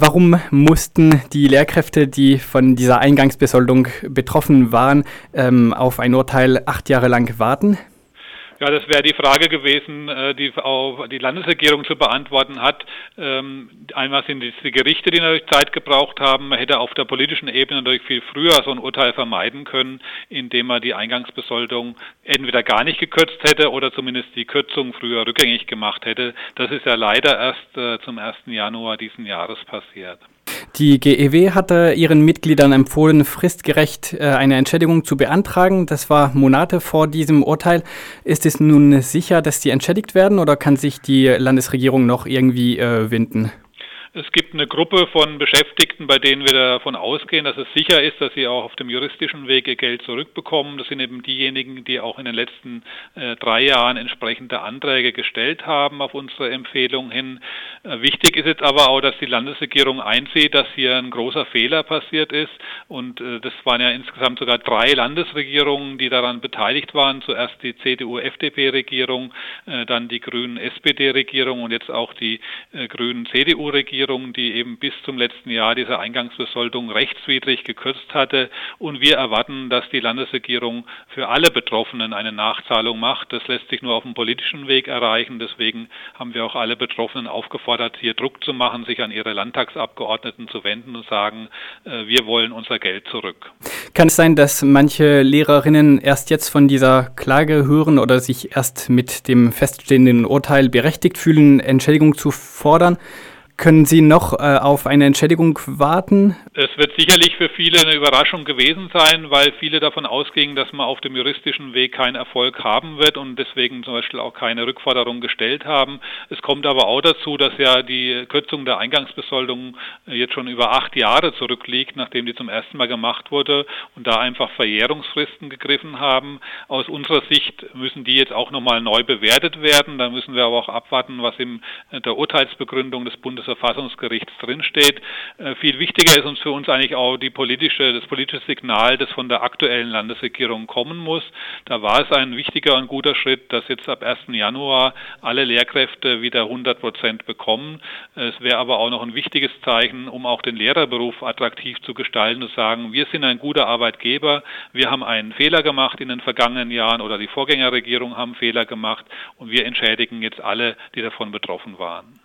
Warum mussten die Lehrkräfte, die von dieser Eingangsbesoldung betroffen waren, ähm, auf ein Urteil acht Jahre lang warten? Ja, das wäre die Frage gewesen, äh, die auch die Landesregierung zu beantworten hat. Ähm, einmal sind es die Gerichte, die natürlich Zeit gebraucht haben. Man hätte auf der politischen Ebene natürlich viel früher so ein Urteil vermeiden können, indem man die Eingangsbesoldung entweder gar nicht gekürzt hätte oder zumindest die Kürzung früher rückgängig gemacht hätte. Das ist ja leider erst äh, zum 1. Januar diesen Jahres passiert. Die GEW hatte ihren Mitgliedern empfohlen, fristgerecht äh, eine Entschädigung zu beantragen. Das war Monate vor diesem Urteil. Ist es nun sicher, dass die entschädigt werden oder kann sich die Landesregierung noch irgendwie äh, winden? Es gibt eine Gruppe von Beschäftigten, bei denen wir davon ausgehen, dass es sicher ist, dass sie auch auf dem juristischen Weg ihr Geld zurückbekommen. Das sind eben diejenigen, die auch in den letzten äh, drei Jahren entsprechende Anträge gestellt haben auf unsere Empfehlung hin. Äh, wichtig ist jetzt aber auch, dass die Landesregierung einsieht, dass hier ein großer Fehler passiert ist. Und äh, das waren ja insgesamt sogar drei Landesregierungen, die daran beteiligt waren. Zuerst die CDU-FDP-Regierung, äh, dann die Grünen-SPD-Regierung und jetzt auch die äh, Grünen-CDU-Regierung. Regierung, die eben bis zum letzten Jahr diese Eingangsbesoldung rechtswidrig gekürzt hatte. Und wir erwarten, dass die Landesregierung für alle Betroffenen eine Nachzahlung macht. Das lässt sich nur auf dem politischen Weg erreichen. Deswegen haben wir auch alle Betroffenen aufgefordert, hier Druck zu machen, sich an ihre Landtagsabgeordneten zu wenden und sagen, äh, wir wollen unser Geld zurück. Kann es sein, dass manche Lehrerinnen erst jetzt von dieser Klage hören oder sich erst mit dem feststehenden Urteil berechtigt fühlen, Entschädigung zu fordern? Können Sie noch äh, auf eine Entschädigung warten? Es wird sicherlich für viele eine Überraschung gewesen sein, weil viele davon ausgingen, dass man auf dem juristischen Weg keinen Erfolg haben wird und deswegen zum Beispiel auch keine Rückforderung gestellt haben. Es kommt aber auch dazu, dass ja die Kürzung der Eingangsbesoldung jetzt schon über acht Jahre zurückliegt, nachdem die zum ersten Mal gemacht wurde und da einfach Verjährungsfristen gegriffen haben. Aus unserer Sicht müssen die jetzt auch nochmal neu bewertet werden. Da müssen wir aber auch abwarten, was in der Urteilsbegründung des Bundes Verfassungsgerichts drinsteht. Äh, viel wichtiger ist uns für uns eigentlich auch die politische, das politische Signal, das von der aktuellen Landesregierung kommen muss. Da war es ein wichtiger und guter Schritt, dass jetzt ab 1. Januar alle Lehrkräfte wieder 100 Prozent bekommen. Es wäre aber auch noch ein wichtiges Zeichen, um auch den Lehrerberuf attraktiv zu gestalten, zu sagen, wir sind ein guter Arbeitgeber, wir haben einen Fehler gemacht in den vergangenen Jahren oder die Vorgängerregierung haben Fehler gemacht und wir entschädigen jetzt alle, die davon betroffen waren.